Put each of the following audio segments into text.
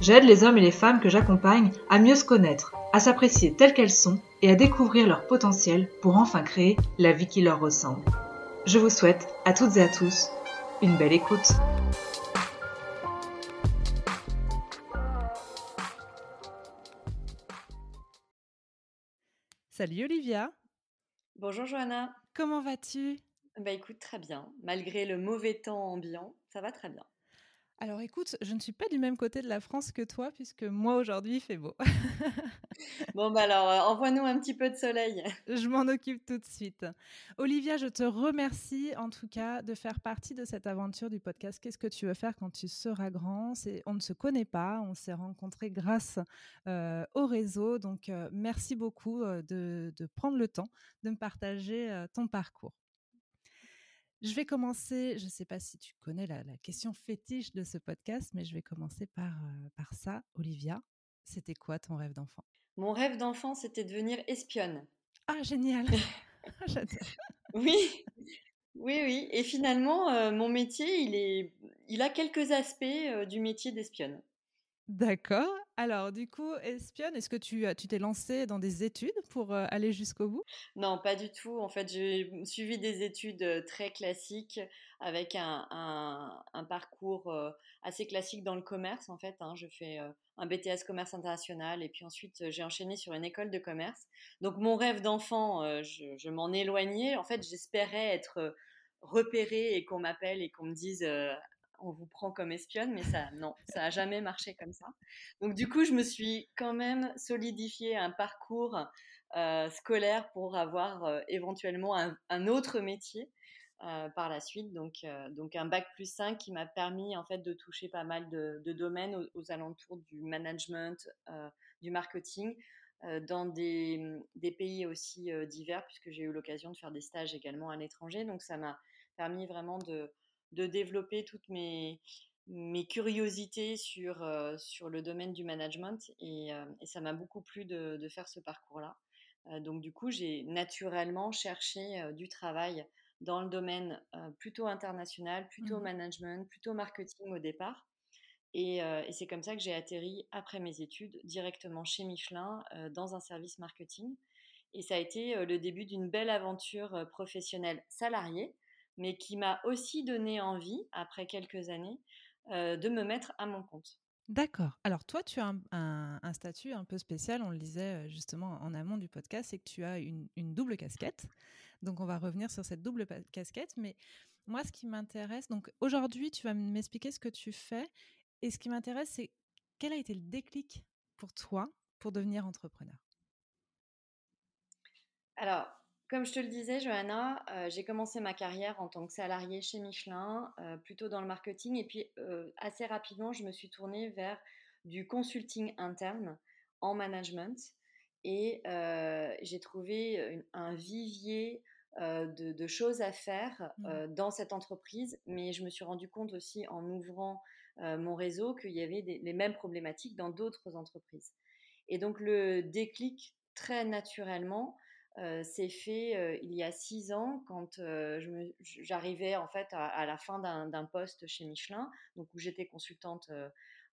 J'aide les hommes et les femmes que j'accompagne à mieux se connaître, à s'apprécier telles qu'elles sont et à découvrir leur potentiel pour enfin créer la vie qui leur ressemble. Je vous souhaite à toutes et à tous une belle écoute. Salut Olivia. Bonjour Johanna. Comment vas-tu? Bah écoute, très bien. Malgré le mauvais temps ambiant, ça va très bien. Alors écoute, je ne suis pas du même côté de la France que toi, puisque moi aujourd'hui il fait beau. bon bah alors, euh, envoie-nous un petit peu de soleil. Je m'en occupe tout de suite. Olivia, je te remercie en tout cas de faire partie de cette aventure du podcast. Qu'est-ce que tu veux faire quand tu seras grand? On ne se connaît pas, on s'est rencontrés grâce euh, au réseau. Donc euh, merci beaucoup de, de, prendre le temps de me partager ton parcours. Je vais commencer, je ne sais pas si tu connais la, question fétiche de ce podcast, mais je vais commencer par, euh, par ça. Olivia, c'était quoi ton rêve d'enfant? Mon rêve d'enfant, c'était devenir espionne. Ah, génial Oui, oui, oui. Et finalement, euh, mon métier, il, est, il a quelques aspects euh, du métier d'espionne. D'accord. Alors, du coup, espionne, est-ce que tu tu t'es lancée dans des études pour euh, aller jusqu'au bout? Non, pas du tout. En fait, j'ai suivi des études euh, très classiques avec un, parcours euh, assez classique dans le commerce. En fait, hein. je fais un BTS commerce international et puis ensuite j'ai enchaîné sur une école de commerce. Donc, mon rêve d'enfant, je, je m'en éloignais. En fait, j'espérais être repérée et qu'on m'appelle et qu'on me dise on vous prend comme espionne, mais ça, non, ça n'a jamais marché comme ça. Donc du coup, je me suis quand même solidifié un parcours euh, scolaire pour avoir euh, éventuellement un, autre métier euh, par la suite. Donc, donc un bac plus 5 qui m'a permis en fait de toucher pas mal de, domaines aux, alentours du management, du marketing. dans des, des, pays aussi divers, puisque j'ai eu l'occasion de faire des stages également à l'étranger. Donc ça m'a permis vraiment de, de développer toutes mes, mes curiosités sur, euh, sur le domaine du management et, euh, ça m'a beaucoup plu de, de faire ce parcours-là. Euh, donc du coup, j'ai naturellement cherché du travail dans le domaine plutôt international, plutôt mmh. management, plutôt marketing au départ. Et, et c'est comme ça que j'ai atterri après mes études directement chez Michelin dans un service marketing. Et ça a été le début d'une belle aventure professionnelle salariée mais qui m'a aussi donné envie, après quelques années, euh, de me mettre à mon compte. D'accord. Alors toi, tu as un, statut un peu spécial, on le disait euh, justement en amont du podcast, c'est que tu as une, double casquette. Donc on va revenir sur cette double casquette. Mais moi, ce qui m'intéresse, donc aujourd'hui, tu vas m'expliquer ce que tu fais. Et ce qui m'intéresse, c'est quel a été le déclic pour toi pour devenir entrepreneur? Alors, comme je te le disais, Johanna, euh, j'ai commencé ma carrière en tant que salariée chez Michelin, euh, plutôt dans le marketing, et puis euh, assez rapidement, je me suis tournée vers du consulting interne en management, et j'ai trouvé un vivier de, choses à faire mmh. dans cette entreprise, mais je me suis rendu compte aussi en ouvrant mon réseau qu'il y avait les mêmes problématiques dans d'autres entreprises. Et donc le déclic très naturellement, c'est fait il y a six ans quand j'arrivais en fait à, la fin d'un poste chez Michelin, donc où j'étais consultante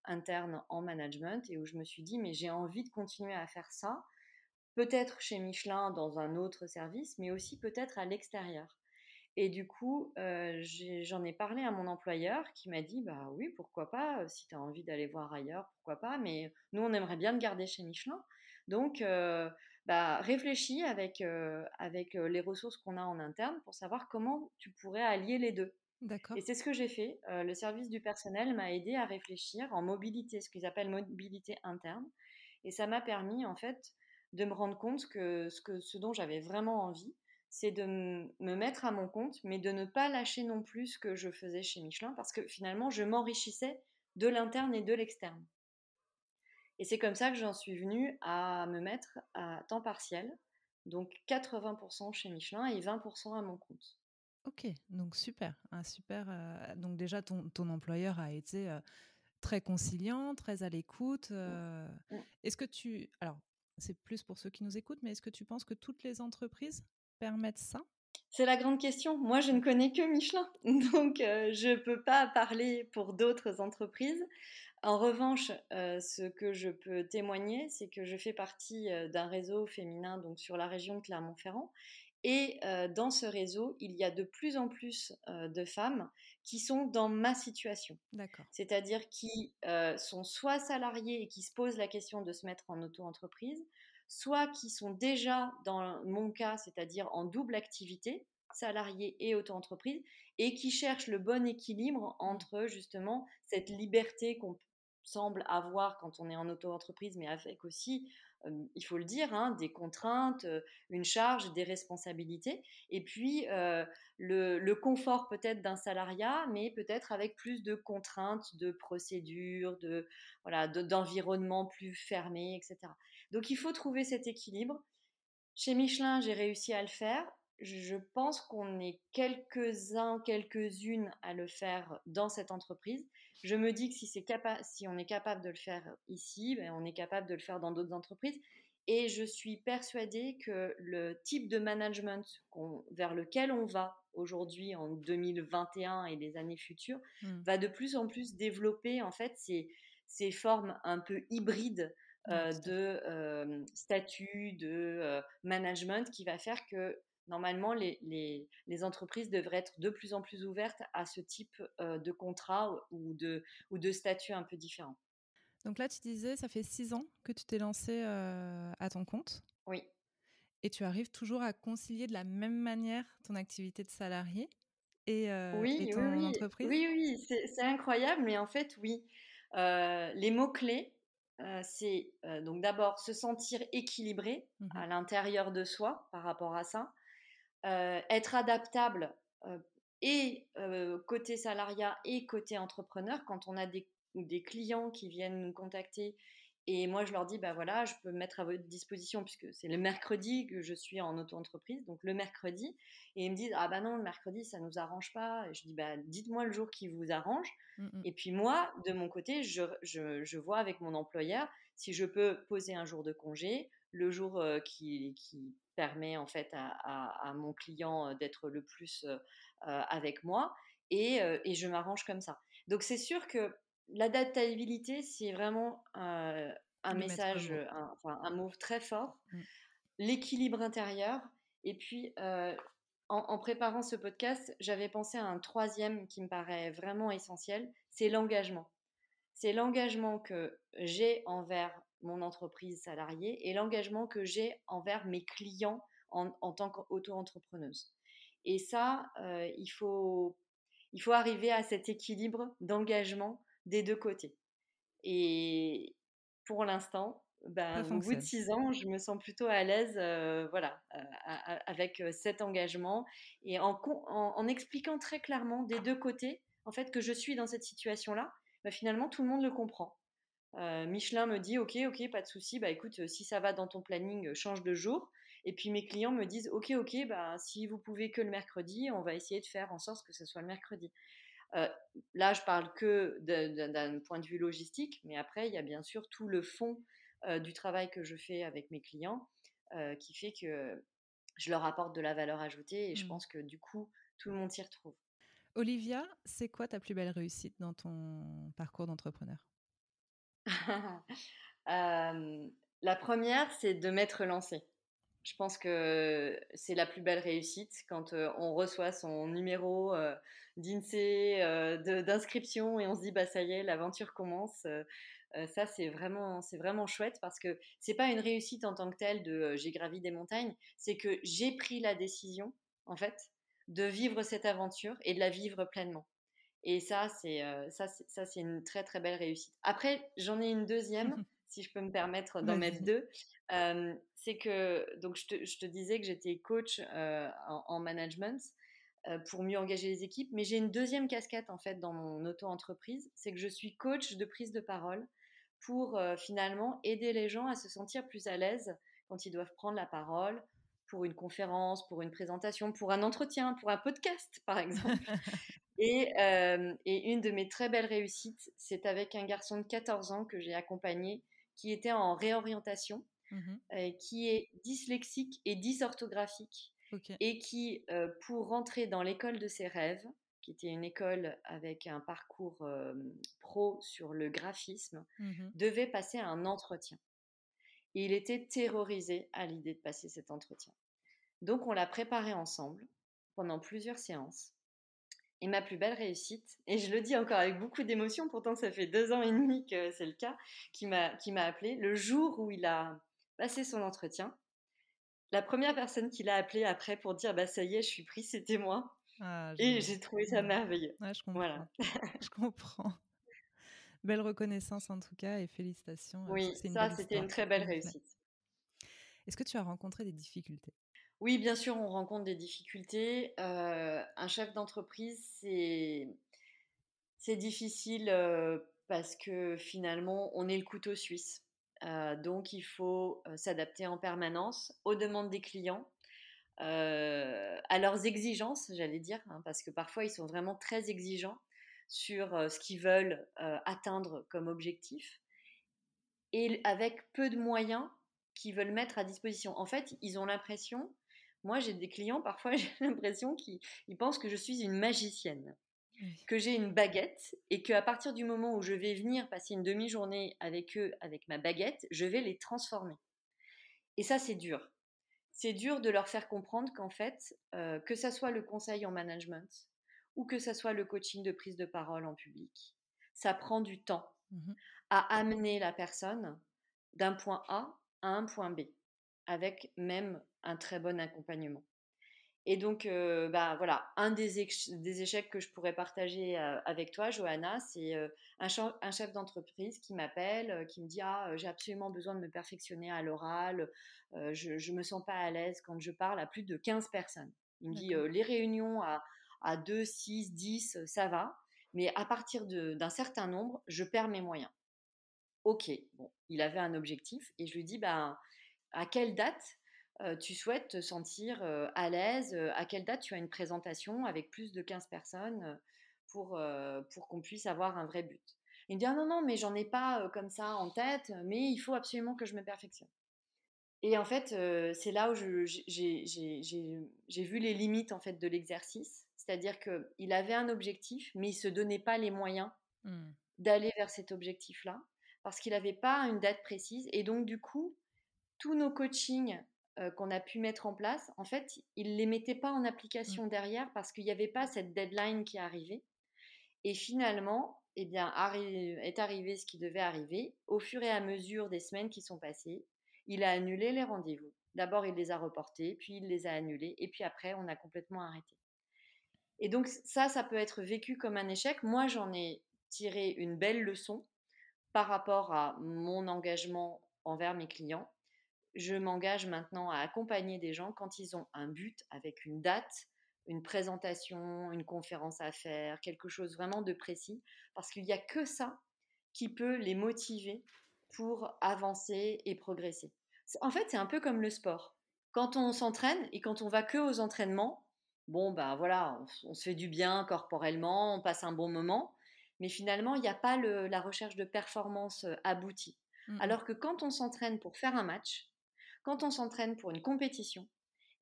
interne en management et où je me suis dit mais j'ai envie de continuer à faire ça, peut-être chez Michelin dans un autre service, mais aussi peut-être à l'extérieur. Et du coup, j'en ai, parlé à mon employeur qui m'a dit bah oui pourquoi pas si tu as envie d'aller voir ailleurs pourquoi pas, mais nous on aimerait bien te garder chez Michelin. Donc bah, réfléchis avec, euh, avec euh, les ressources qu'on a en interne pour savoir comment tu pourrais allier les deux. D'accord. Et c'est ce que j'ai fait. Euh, le service du personnel m'a aidé à réfléchir en mobilité, ce qu'ils appellent mobilité interne. Et ça m'a permis, en fait, de me rendre compte que ce, que, ce dont j'avais vraiment envie, c'est de me mettre à mon compte, mais de ne pas lâcher non plus ce que je faisais chez Michelin, parce que finalement, je m'enrichissais de l'interne et de l'externe. Et c'est comme ça que j'en suis venue à me mettre à temps partiel, donc 80% chez Michelin et 20% à mon compte. Ok, donc super, un super. donc déjà ton, ton, employeur a été très conciliant, très à l'écoute. Mmh. Est-ce que tu, alors c'est plus pour ceux qui nous écoutent, mais est-ce que tu penses que toutes les entreprises permettent ça? C'est la grande question. Moi, je ne connais que Michelin, donc je ne peux pas parler pour d'autres entreprises. En revanche, ce que je peux témoigner, c'est que je fais partie d'un réseau féminin donc sur la région de Clermont-Ferrand. Et dans ce réseau, il y a de plus en plus de femmes qui sont dans ma situation. C'est-à-dire qui sont soit salariées et qui se posent la question de se mettre en auto-entreprise, soit qui sont déjà dans mon cas, c'est-à-dire en double activité, salarié et auto-entreprise, et qui cherchent le bon équilibre entre justement cette liberté qu'on semble avoir quand on est en auto-entreprise, mais avec aussi, il faut le dire, hein, des contraintes, une charge, des responsabilités, et puis le, confort peut-être d'un salariat, mais peut-être avec plus de contraintes, de procédures, de voilà, d'environnement plus fermé, etc. Donc il faut trouver cet équilibre. Chez Michelin, j'ai réussi à le faire. Je pense qu'on est quelques-uns, quelques-unes à le faire dans cette entreprise. Je me dis que si, si on est capable de le faire ici, ben, on est capable de le faire dans d'autres entreprises. Et je suis persuadée que le type de management vers lequel on va aujourd'hui en 2021 et les années futures mmh. va de plus en plus développer en fait ces, ces formes un peu hybrides euh, de euh, statut, de euh, management qui va faire que normalement, les, les, entreprises devraient être de plus en plus ouvertes à ce type de contrat ou de, ou de statut un peu différent. Donc là, tu disais, ça fait six ans que tu t'es lancé à ton compte. Oui. Et tu arrives toujours à concilier de la même manière ton activité de salarié et, euh, oui, ton oui, entreprise? Oui, oui, c'est incroyable, mais en fait, oui. les mots-clés, c'est donc d'abord se sentir équilibré mmh à l'intérieur de soi par rapport à ça. Euh, être adaptable et côté salariat et côté entrepreneur quand on a des, des, clients qui viennent nous contacter et moi je leur dis bah voilà je peux me mettre à votre disposition puisque c'est le mercredi que je suis en auto-entreprise donc le mercredi et ils me disent ah bah non le mercredi ça nous arrange pas et je dis bah dites-moi le jour qui vous arrange mmh, mmh. et puis moi de mon côté je, je, je, vois avec mon employeur si je peux poser un jour de congé le jour qui, qui permet en fait à, mon client d'être le plus avec moi et, je m'arrange comme ça. Donc c'est sûr que l'adaptabilité, c'est vraiment un message, un, enfin un mot très fort. Mmh. L'équilibre intérieur. Et puis, en, préparant ce podcast, j'avais pensé à un troisième qui me paraît vraiment essentiel, c'est l'engagement. C'est l'engagement que j'ai envers mon entreprise salariée et l'engagement que j'ai envers mes clients en, tant qu'auto-entrepreneuse. Et ça, euh, il, faut, il faut arriver à cet équilibre d'engagement des deux côtés. Et pour l'instant, ben, au bout de six ans, je me sens plutôt à l'aise euh, voilà, euh, avec cet engagement et en, en, expliquant très clairement des deux côtés en fait, que je suis dans cette situation-là, ben, finalement, tout le monde le comprend. Euh, Michelin me dit ok ok pas de souci bah écoute si ça va dans ton planning change de jour et puis mes clients me disent ok ok bah si vous pouvez que le mercredi on va essayer de faire en sorte que ce soit le mercredi là je parle que d'un point de vue logistique mais après il y a bien sûr tout le fond du travail que je fais avec mes clients qui fait que je leur apporte de la valeur ajoutée et je mmh. pense que du coup tout le monde s'y retrouve Olivia c'est quoi ta plus belle réussite dans ton parcours d'entrepreneur? La première, c'est de m'être lancée. Je pense que c'est la plus belle réussite quand on reçoit son numéro d'INSEE, d'inscription et on se dit bah ça y est, l'aventure commence. ça c'est vraiment vraiment chouette parce que c'est pas une réussite en tant que telle de j'ai gravi des montagnes, c'est que j'ai pris la décision en fait de vivre cette aventure et de la vivre pleinement. Et ça, c'est ça, une très très belle réussite. Après, j'en ai une deuxième, si je peux me permettre d'en mettre deux. c'est que donc je te, je te, disais que j'étais coach en, management pour mieux engager les équipes, mais j'ai une deuxième casquette en fait dans mon auto-entreprise, c'est que je suis coach de prise de parole pour finalement aider les gens à se sentir plus à l'aise quand ils doivent prendre la parole pour une conférence, pour une présentation, pour un entretien, pour un podcast, par exemple. et, et, une de mes très belles réussites, c'est avec un garçon de 14 ans que j'ai accompagné, qui était en réorientation, mmh qui est dyslexique et dysorthographique, et qui, pour rentrer dans l'école de ses rêves, qui était une école avec un parcours pro sur le graphisme, mmh devait passer un entretien. Et il était terrorisé à l'idée de passer cet entretien. Donc on l'a préparé ensemble pendant plusieurs séances. Et ma plus belle réussite, et je le dis encore avec beaucoup d'émotion, pourtant ça fait deux ans et demi que c'est le cas, qui m'a appelé le jour où il a passé son entretien. La première personne qui l'a appelé après pour dire bah ça y est, je suis pris, c'était moi. Ah, et j'ai trouvé ça merveilleux. je comprends. Voilà. je comprends. Belle reconnaissance en tout cas et félicitations. Euh, oui, ça c'était une très belle réussite. Est-ce que tu as rencontré des difficultés? Oui, bien sûr, on rencontre des difficultés. Euh, un chef d'entreprise, c'est difficile euh, parce que finalement, on est le couteau suisse. donc, il faut s'adapter en permanence aux demandes des clients, euh, à leurs exigences, j'allais dire, hein, parce que parfois ils sont vraiment très exigeants sur euh, ce qu'ils veulent euh, atteindre comme objectif, et avec peu de moyens qu'ils veulent mettre à disposition. En fait, ils ont l'impression, moi j'ai des clients, parfois j'ai l'impression qu'ils pensent que je suis une magicienne. que j'ai une baguette et qu'à partir du moment où je vais venir passer une demi-journée avec eux avec ma baguette, je vais les transformer. Et ça, c'est dur c'est dur de leur faire comprendre qu'en fait, euh, que ça soit le conseil en management ou que ça soit le coaching de prise de parole en public, ça prend du temps mmh à amener la personne d'un point A à un point B, avec même un très bon accompagnement. Et donc, euh, bah, voilà, un des, échecs que je pourrais partager euh, avec toi, Johanna, c'est euh, un, chef d'entreprise qui m'appelle, qui me dit Ah, j'ai absolument besoin de me perfectionner à l'oral, je ne me sens pas à l'aise quand je parle à plus de 15 personnes. Il me dit Les réunions à, à 2, 6, 10, ça va, mais à partir d'un certain nombre, je perds mes moyens. Ok, bon, il avait un objectif et je lui dis bah, À quelle date tu souhaites te sentir à l'aise À quelle date tu as une présentation avec plus de 15 personnes pour, pour qu'on puisse avoir un vrai but? Il me dit ah non, non, mais j'en ai pas comme ça en tête, mais il faut absolument que je me perfectionne. Et en fait, c'est là où j'ai vu les limites en fait de l'exercice. C'est-à-dire qu'il avait un objectif, mais il ne se donnait pas les moyens mmh. d'aller vers cet objectif-là, parce qu'il n'avait pas une date précise. Et donc, du coup, tous nos coachings euh, qu'on a pu mettre en place, en fait, il ne les mettait pas en application mmh. derrière parce qu'il n'y avait pas cette deadline qui arrivait. Et finalement, eh bien, est arrivé ce qui devait arriver. Au fur et à mesure des semaines qui sont passées, il a annulé les rendez-vous. D'abord, il les a reportés, puis il les a annulés, et puis après, on a complètement arrêté. Et donc, ça, ça peut être vécu comme un échec. Moi, j'en ai tiré une belle leçon par rapport à mon engagement envers mes clients je m'engage maintenant à accompagner des gens quand ils ont un but avec une date, une présentation, une conférence à faire, quelque chose vraiment de précis, parce qu'il n'y a que ça qui peut les motiver pour avancer et progresser. En fait, c'est un peu comme le sport. Quand on s'entraîne et quand on va que aux entraînements, bon, ben voilà, on, se fait du bien corporellement, on passe un bon moment, mais finalement, il n'y a pas la recherche de performance euh, aboutie. Mmh Alors que quand on s'entraîne pour faire un match, quand on s'entraîne pour une compétition,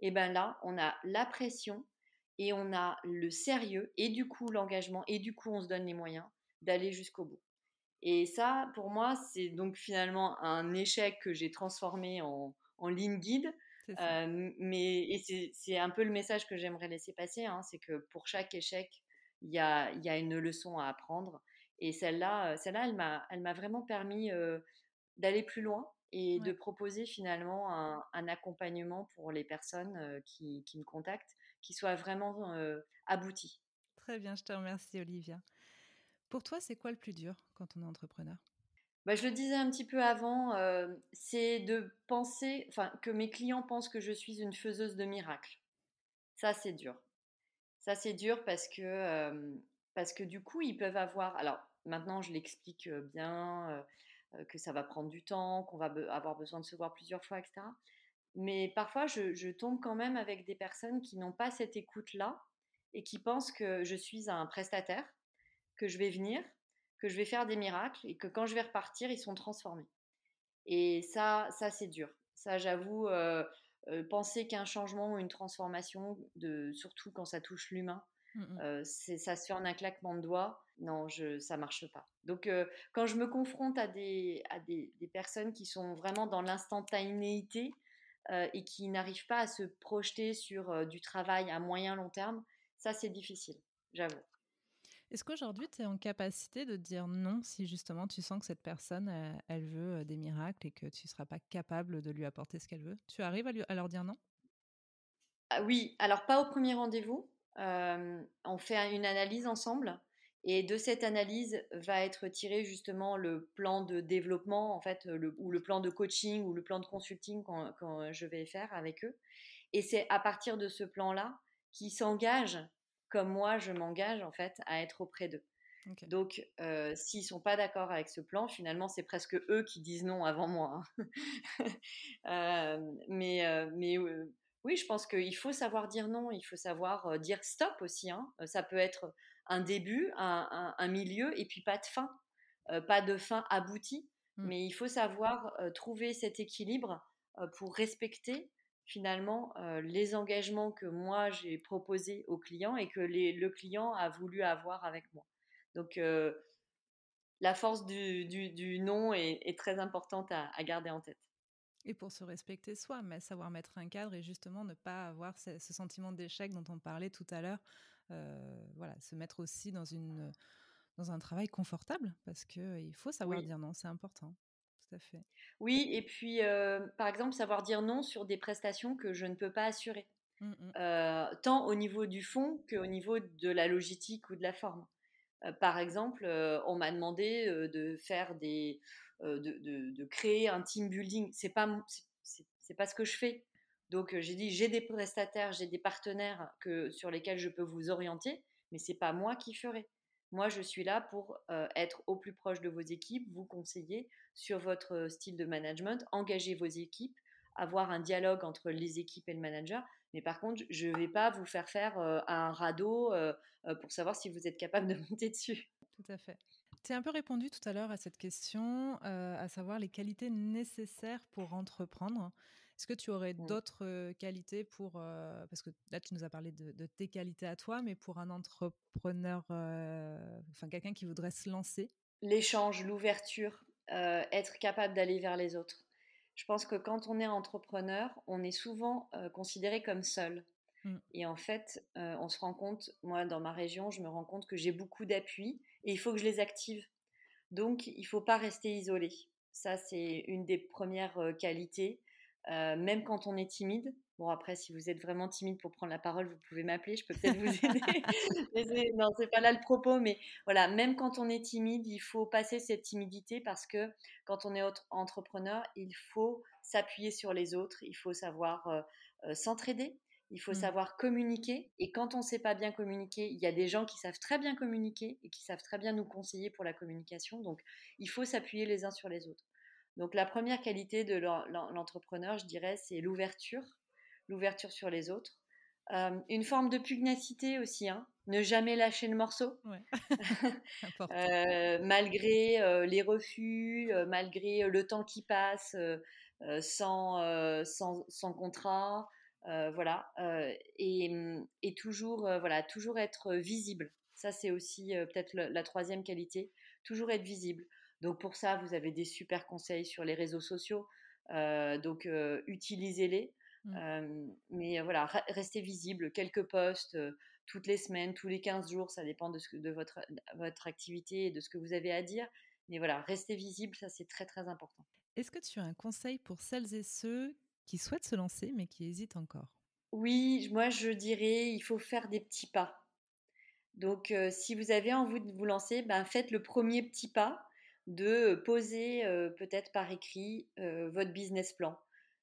et eh ben là, on a la pression et on a le sérieux et du coup l'engagement et du coup on se donne les moyens d'aller jusqu'au bout. Et ça, pour moi, c'est donc finalement un échec que j'ai transformé en, ligne guide. Euh, mais c'est un peu le message que j'aimerais laisser passer, hein, c'est que pour chaque échec, il y a, y a, une leçon à apprendre. Et celle-là, celle-là, elle m'a vraiment permis euh, d'aller plus loin et de proposer finalement un, accompagnement pour les personnes qui, me contactent qui soit vraiment abouti. Très bien, je te remercie Olivia. Pour toi, c'est quoi le plus dur quand on est entrepreneur? Bah, je le disais un petit peu avant, c'est de penser, enfin, que mes clients pensent que je suis une faiseuse de miracles. Ça, c'est dur. Ça, c'est dur parce que, parce que du coup, ils peuvent avoir. Alors, maintenant, je l'explique bien que ça va prendre du temps, qu'on va avoir besoin de se voir plusieurs fois, etc. Mais parfois, je, tombe quand même avec des personnes qui n'ont pas cette écoute-là et qui pensent que je suis un prestataire, que je vais venir, que je vais faire des miracles et que quand je vais repartir, ils sont transformés. Et ça, ça c'est dur. Ça, j'avoue, euh, euh, penser qu'un changement ou une transformation, de, surtout quand ça touche l'humain, mmh, euh, ça se fait en un claquement de doigts. Non, je, ça marche pas. Donc, quand je me confronte à des, à des, des personnes qui sont vraiment dans l'instantanéité, euh, et qui n'arrivent pas à se projeter sur euh, du travail à moyen long terme, ça c'est difficile, j'avoue. Est-ce qu'aujourd'hui, tu es en capacité de dire non si justement tu sens que cette personne, elle, veut des miracles et que tu ne seras pas capable de lui apporter ce qu'elle veut? Tu arrives à, lui, à, leur dire non? Ah Oui, alors pas au premier rendez-vous. on fait une analyse ensemble et de cette analyse va être tiré justement le plan de développement, en fait, ou le plan de coaching ou le plan de consulting quand, je vais faire avec eux. Et c'est à partir de ce plan-là qu'ils s'engagent, comme moi je m'engage en fait, à être auprès d'eux. Donc, euh, s'ils sont pas d'accord avec ce plan, finalement, c'est presque eux qui disent non avant moi. Hein. Euh, mais, euh, mais oui, je pense qu'il faut savoir dire non, il faut savoir dire stop aussi. Hein. Ça peut être un début, un, milieu et puis pas de fin, euh, pas de fin aboutie. Mmh. Mais il faut savoir euh, trouver cet équilibre euh, pour respecter finalement les engagements que moi j'ai proposés au client et que le client a voulu avoir avec moi. Donc la force du, non est, très importante à, garder en tête. Et pour se respecter soi, mais savoir mettre un cadre et justement ne pas avoir ce sentiment d'échec dont on parlait tout à l'heure, voilà, se mettre aussi dans une dans un travail confortable parce que il faut savoir dire non, c'est important. Tout à fait. Oui, et puis par exemple savoir dire non sur des prestations que je ne peux pas assurer, mmh, mmh. tant au niveau du fond qu'au niveau de la logistique ou de la forme. par exemple, on m'a demandé de faire des, de, de, de, créer un team building. C'est pas c'est pas ce que je fais. Donc j'ai dit j'ai des prestataires, j'ai des partenaires que, sur lesquels je peux vous orienter, mais c'est pas moi qui ferai. Moi, je suis là pour être au plus proche de vos équipes, vous conseiller sur votre style de management, engager vos équipes, avoir un dialogue entre les équipes et le manager. Mais par contre, je ne vais pas vous faire faire un radeau pour savoir si vous êtes capable de monter dessus. Tout à fait. Tu as un peu répondu tout à l'heure à cette question, à savoir les qualités nécessaires pour entreprendre. Est-ce que tu aurais mmh. d'autres qualités pour, parce que là tu nous as parlé de, tes qualités à toi, mais pour un entrepreneur, enfin quelqu'un qui voudrait se lancer? L'échange, l'ouverture, être capable d'aller vers les autres. Je pense que quand on est entrepreneur, on est souvent considéré comme seul. Mmh. Et en fait, on se rend compte, moi dans ma région, je me rends compte que j'ai beaucoup d'appuis et il faut que je les active. Donc, il ne faut pas rester isolé. Ça, c'est une des premières qualités. Euh, même quand on est timide. Bon, après, si vous êtes vraiment timide pour prendre la parole, vous pouvez m'appeler, je peux peut-être vous aider. non, c'est pas là le propos, mais voilà, même quand on est timide, il faut passer cette timidité parce que quand on est entrepreneur, il faut s'appuyer sur les autres, il faut savoir euh, euh, s'entraider. Il faut mmh. savoir communiquer. Et quand on ne sait pas bien communiquer, il y a des gens qui savent très bien communiquer et qui savent très bien nous conseiller pour la communication. Donc, il faut s'appuyer les uns sur les autres. Donc la première qualité de l'entrepreneur, je dirais, c'est l'ouverture, l'ouverture sur les autres. Euh, une forme de pugnacité aussi, hein. ne jamais lâcher le morceau, euh, malgré euh, les refus, malgré le temps qui passe sans, sans, contrat, voilà, et, et, toujours, voilà, toujours être visible. Ça, c'est aussi peut-être la troisième qualité, toujours être visible. Donc pour ça, vous avez des super conseils sur les réseaux sociaux. Euh, donc euh, utilisez-les. Mmh. Euh, mais voilà, restez visible. Quelques posts toutes les semaines, tous les 15 jours, ça dépend de, ce de votre, votre activité et de ce que vous avez à dire. Mais voilà, restez visible, ça c'est très très important. Est-ce que tu as un conseil pour celles et ceux qui souhaitent se lancer mais qui hésitent encore? Oui, moi je dirais il faut faire des petits pas. Donc si vous avez envie de vous lancer, ben, faites le premier petit pas de poser peut-être par écrit votre business plan.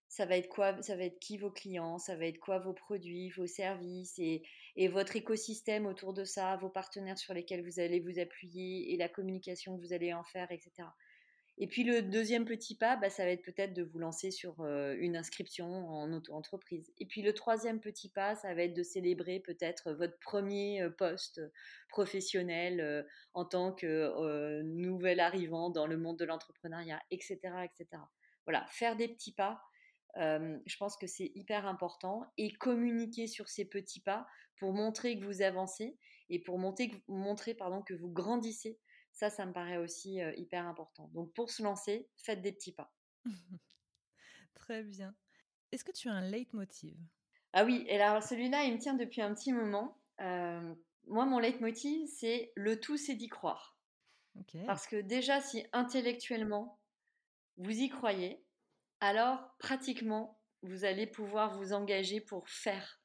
Ça va être quoi Ça va être qui vos clients Ça va être quoi vos produits, vos services et, votre écosystème autour de ça, vos partenaires sur lesquels vous allez vous appuyer et la communication que vous allez en faire, etc. Et puis le deuxième petit pas, bah, ça va être peut-être de vous lancer sur une inscription en auto-entreprise. Et puis le troisième petit pas, ça va être de célébrer peut-être votre premier poste professionnel en tant que nouvel arrivant dans le monde de l'entrepreneuriat, etc., etc. Voilà, faire des petits pas. je pense que c'est hyper important et communiquer sur ces petits pas pour montrer que vous avancez et pour montrer, montrer pardon, que vous grandissez ça, ça me paraît aussi hyper important. Donc pour se lancer, faites des petits pas. Très bien. Est-ce que tu as un leitmotiv? Ah oui, et alors celui-là, il me tient depuis un petit moment. moi, mon leitmotiv, c'est le tout, c'est d'y croire. Parce que déjà, si intellectuellement, vous y croyez, alors pratiquement, vous allez pouvoir vous engager pour faire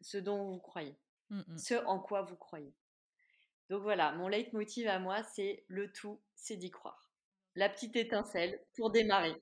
ce, dont vous croyez, mmh ce en quoi vous croyez. Donc voilà, mon leitmotiv à moi, c'est le tout, c'est d'y croire. La petite étincelle pour démarrer.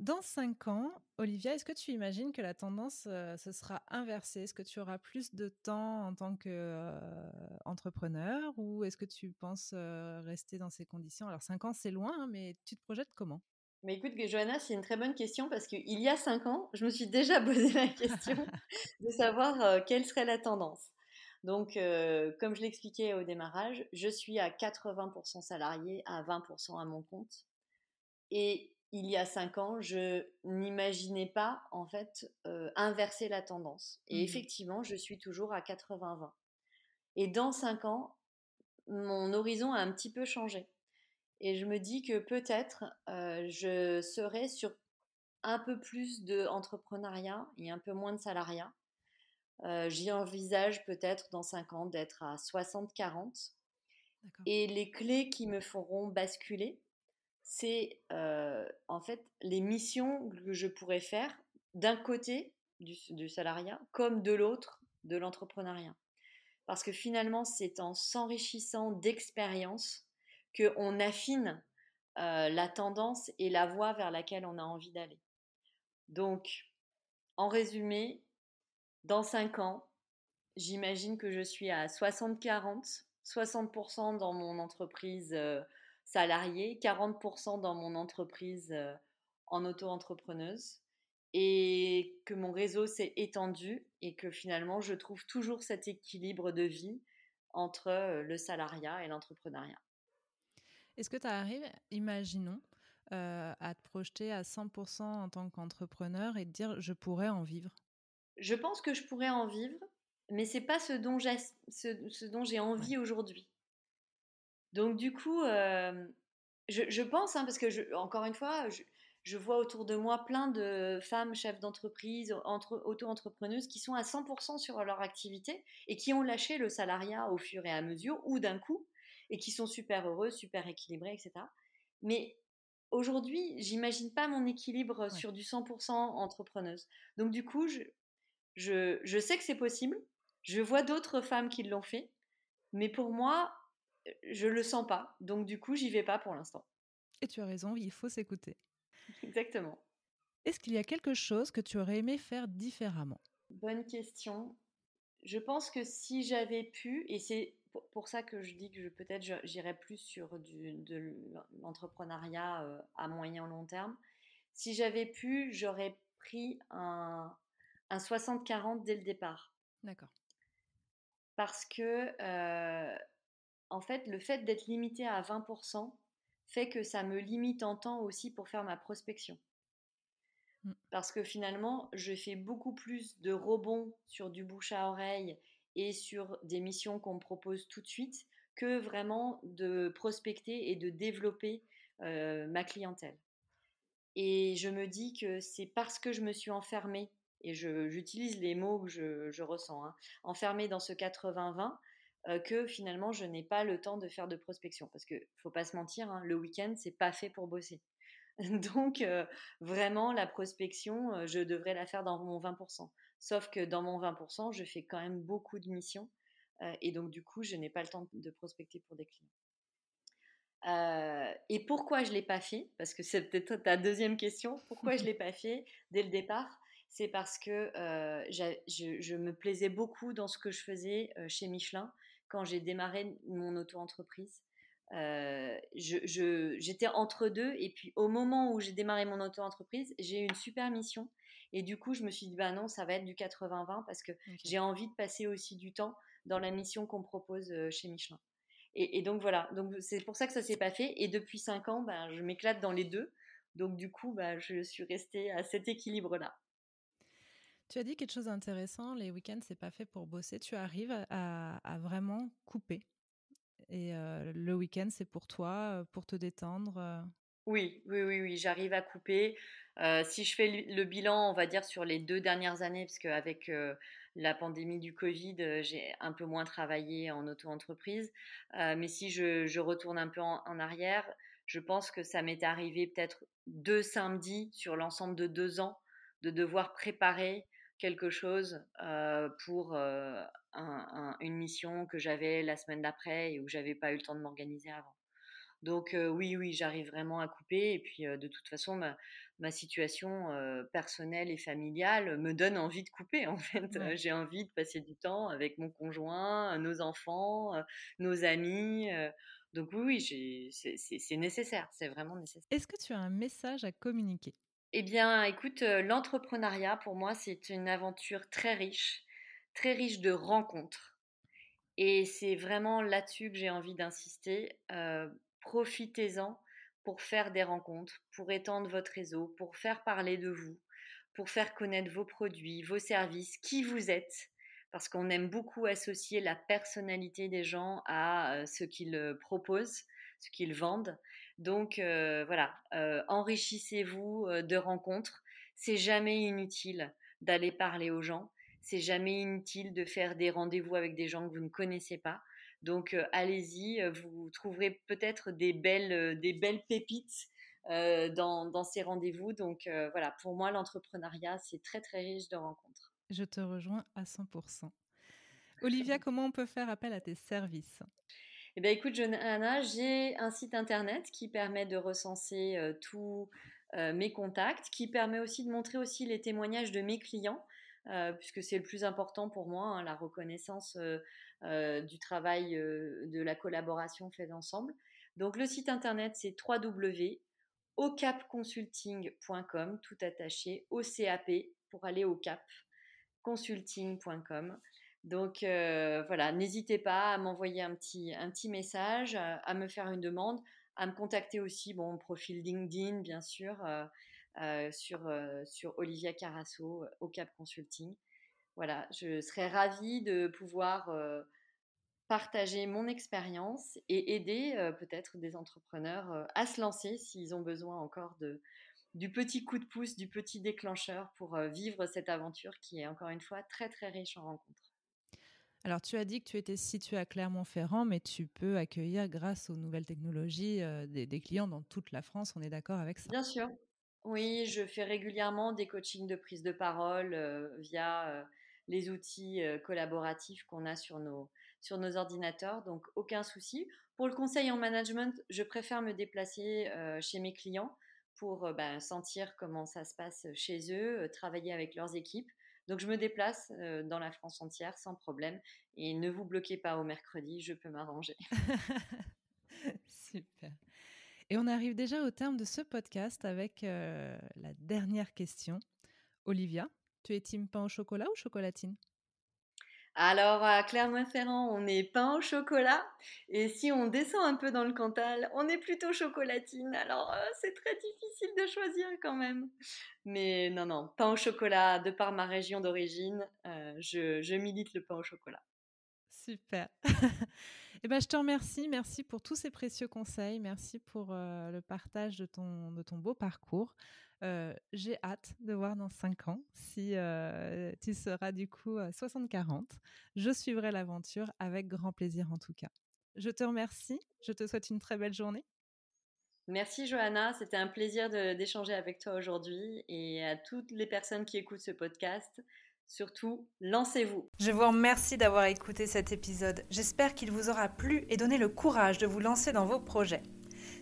Dans cinq ans, Olivia, est-ce que tu imagines que la tendance euh, se sera inversée? Est-ce que tu auras plus de temps en tant qu'entrepreneur euh, ou est-ce que tu penses euh, rester dans ces conditions? Alors cinq ans, c'est loin, hein, mais tu te projettes comment? Mais écoute, Johanna, c'est une très bonne question parce qu'il y a cinq ans, je me suis déjà posé la question de savoir quelle serait la tendance. Donc, euh, comme je l'expliquais au démarrage, je suis à 80% salarié, à 20% à mon compte. Et il y a cinq ans, je n'imaginais pas, en fait, euh, inverser la tendance. Et mmh effectivement, je suis toujours à 80-20. Et dans cinq ans, mon horizon a un petit peu changé. Et je me dis que peut-être euh, je serai sur un peu plus d'entrepreneuriat et un peu moins de salariat. Euh, j'y envisage peut-être dans 5 ans d'être à 60-40. Et les clés qui me feront basculer, c'est euh, en fait les missions que je pourrais faire d'un côté du, du, salariat comme de l'autre de l'entrepreneuriat. Parce que finalement, c'est en s'enrichissant d'expérience qu'on affine euh, la tendance et la voie vers laquelle on a envie d'aller. Donc, en résumé, dans 5 ans, j'imagine que je suis à 60-40, 60%, dans mon entreprise euh, salariée, 40% dans mon entreprise euh, en auto-entrepreneuse et que mon réseau s'est étendu et que finalement je trouve toujours cet équilibre de vie entre euh, le salariat et l'entrepreneuriat. Est-ce que tu arrives, imaginons, à te projeter à 100% en tant qu'entrepreneur et te dire je pourrais en vivre? Je pense que je pourrais en vivre, mais c'est pas ce dont j'ai ce, dont j'ai envie aujourd'hui. Donc du coup, euh, je, pense, hein, parce que je, encore une fois, je, vois autour de moi plein de femmes chefs d'entreprise, auto-entrepreneuses qui sont à 100% sur leur activité et qui ont lâché le salariat au fur et à mesure ou d'un coup et qui sont super heureuses, super équilibrées, etc. Mais aujourd'hui, j'imagine pas mon équilibre sur du 100% entrepreneuse. Donc du coup, je, je, sais que c'est possible. Je vois d'autres femmes qui l'ont fait. Mais pour moi, je le sens pas. Donc du coup, j'y vais pas pour l'instant. Et tu as raison, il faut s'écouter. Exactement. Est-ce qu'il y a quelque chose que tu aurais aimé faire différemment? Bonne question. Je pense que si j'avais pu, et c'est pour ça que je dis que peut-être j'irais plus sur du, de l'entrepreneuriat euh, à moyen long terme, si j'avais pu, j'aurais pris un, un 60-40 dès le départ. D'accord. Parce que, euh, en fait, le fait d'être limité à 20% fait que ça me limite en temps aussi pour faire ma prospection. Mmh. Parce que finalement, je fais beaucoup plus de rebonds sur du bouche à oreille et sur des missions qu'on me propose tout de suite que vraiment de prospecter et de développer euh, ma clientèle. Et je me dis que c'est parce que je me suis enfermée et j'utilise les mots que je, ressens, hein, enfermé dans ce 80-20, euh, que finalement je n'ai pas le temps de faire de prospection. Parce que faut pas se mentir, hein, le week-end, c'est pas fait pour bosser. Donc euh, vraiment, la prospection, euh, je devrais la faire dans mon 20%. Sauf que dans mon 20%, je fais quand même beaucoup de missions. et donc du coup, je n'ai pas le temps de prospecter pour des clients. et pourquoi je ne l'ai pas fait? Parce que c'est peut-être ta deuxième question. Pourquoi je ne l'ai pas fait dès le départ? C'est parce que euh, je, me plaisais beaucoup dans ce que je faisais euh, chez Michelin quand j'ai démarré mon auto-entreprise. j'étais entre deux. Et puis au moment où j'ai démarré mon auto-entreprise, j'ai eu une super mission. Et du coup, je me suis dit, bah non, ça va être du 80-20 parce que j'ai envie de passer aussi du temps dans la mission qu'on propose chez Michelin. Et, donc voilà, donc c'est pour ça que ça s'est pas fait. Et depuis cinq ans, ben, je m'éclate dans les deux. Donc du coup, ben, je suis restée à cet équilibre-là. Tu as dit quelque chose d'intéressant, les week-ends, c'est pas fait pour bosser. Tu arrives à, vraiment couper. Et le week-end, c'est pour toi, pour te détendre. Oui, oui, oui, oui, j'arrive à couper. si je fais le bilan, on va dire sur les deux dernières années, parce qu'avec la pandémie du Covid, j'ai un peu moins travaillé en auto-entreprise. mais si je, retourne un peu en, arrière, je pense que ça m'est arrivé peut-être deux samedis sur l'ensemble de deux ans de devoir préparer quelque chose pour une mission que j'avais la semaine d'après et où j'avais pas eu le temps de m'organiser avant. Donc oui, oui, j'arrive vraiment à couper. Et puis de toute façon, ma, situation personnelle et familiale me donne envie de couper. En fait, j'ai envie de passer du temps avec mon conjoint, nos enfants, nos amis. donc oui, oui c'est nécessaire, c'est vraiment nécessaire. Est-ce que tu as un message à communiquer? Eh bien, écoute, l'entrepreneuriat pour moi, c'est une aventure très riche, très riche de rencontres. Et c'est vraiment là-dessus que j'ai envie d'insister profitez-en pour faire des rencontres, pour étendre votre réseau, pour faire parler de vous, pour faire connaître vos produits, vos services, qui vous êtes, parce qu'on aime beaucoup associer la personnalité des gens à euh, ce qu'ils euh, proposent, ce qu'ils vendent. Donc euh, voilà, enrichissez-vous de rencontres. C'est jamais inutile d'aller parler aux gens. C'est jamais inutile de faire des rendez-vous avec des gens que vous ne connaissez pas. Donc allez-y, vous trouverez peut-être des belles, des belles pépites dans, ces rendez-vous. Donc voilà, pour moi, l'entrepreneuriat, c'est très très riche de rencontres. Je te rejoins à 100%. Olivia, comment on peut faire appel à tes services? Eh bien, écoute, Johanna, j'ai un site internet qui permet de recenser tous mes contacts, qui permet aussi de montrer aussi les témoignages de mes clients, puisque c'est le plus important pour moi, hein, la reconnaissance euh, du travail euh, de la collaboration faite ensemble. Donc le site internet c'est www.ocapconsulting.com, tout attaché, OCAP pour aller au cap, consulting.com. Donc euh, voilà, n'hésitez pas à m'envoyer un petit, message, à, me faire une demande, à me contacter aussi, bon, profil LinkedIn bien sûr, sur, sur Olivia Carasso, au Cap Consulting. Voilà, je serais ravie de pouvoir partager mon expérience et aider peut-être des entrepreneurs à se lancer s'ils ont besoin encore du petit coup de pouce, du petit déclencheur pour vivre cette aventure qui est encore une fois très très riche en rencontres. Alors tu as dit que tu étais situé à Clermont-Ferrand, mais tu peux accueillir grâce aux nouvelles technologies des, des, clients dans toute la France, on est d'accord avec ça? Bien sûr. Oui, je fais régulièrement des coachings de prise de parole via les outils collaboratifs qu'on a sur nos, sur nos ordinateurs, donc aucun souci. Pour le conseil en management, je préfère me déplacer chez mes clients pour ben, sentir comment ça se passe chez eux, travailler avec leurs équipes. Donc je me déplace dans la France entière sans problème et ne vous bloquez pas au mercredi, je peux m'arranger. Super. Et on arrive déjà au terme de ce podcast avec la dernière question. Olivia, tu es team pain au chocolat ou chocolatine? Alors à Clermont-Ferrand, on est pain au chocolat. Et si on descend un peu dans le Cantal, on est plutôt chocolatine. Alors euh, c'est très difficile de choisir quand même. Mais non, non, pain au chocolat, de par ma région d'origine, euh, je, milite le pain au chocolat. Super. eh ben, je te remercie. Merci pour tous ces précieux conseils. Merci pour euh, le partage de ton, de ton beau parcours. Euh, j'ai hâte de voir dans 5 ans si euh, tu seras du coup 60-40. Je suivrai l'aventure avec grand plaisir en tout cas. Je te remercie. Je te souhaite une très belle journée. Merci Johanna, c'était un plaisir d'échanger avec toi aujourd'hui et à toutes les personnes qui écoutent ce podcast. Surtout, lancez-vous. Je vous remercie d'avoir écouté cet épisode. J'espère qu'il vous aura plu et donné le courage de vous lancer dans vos projets.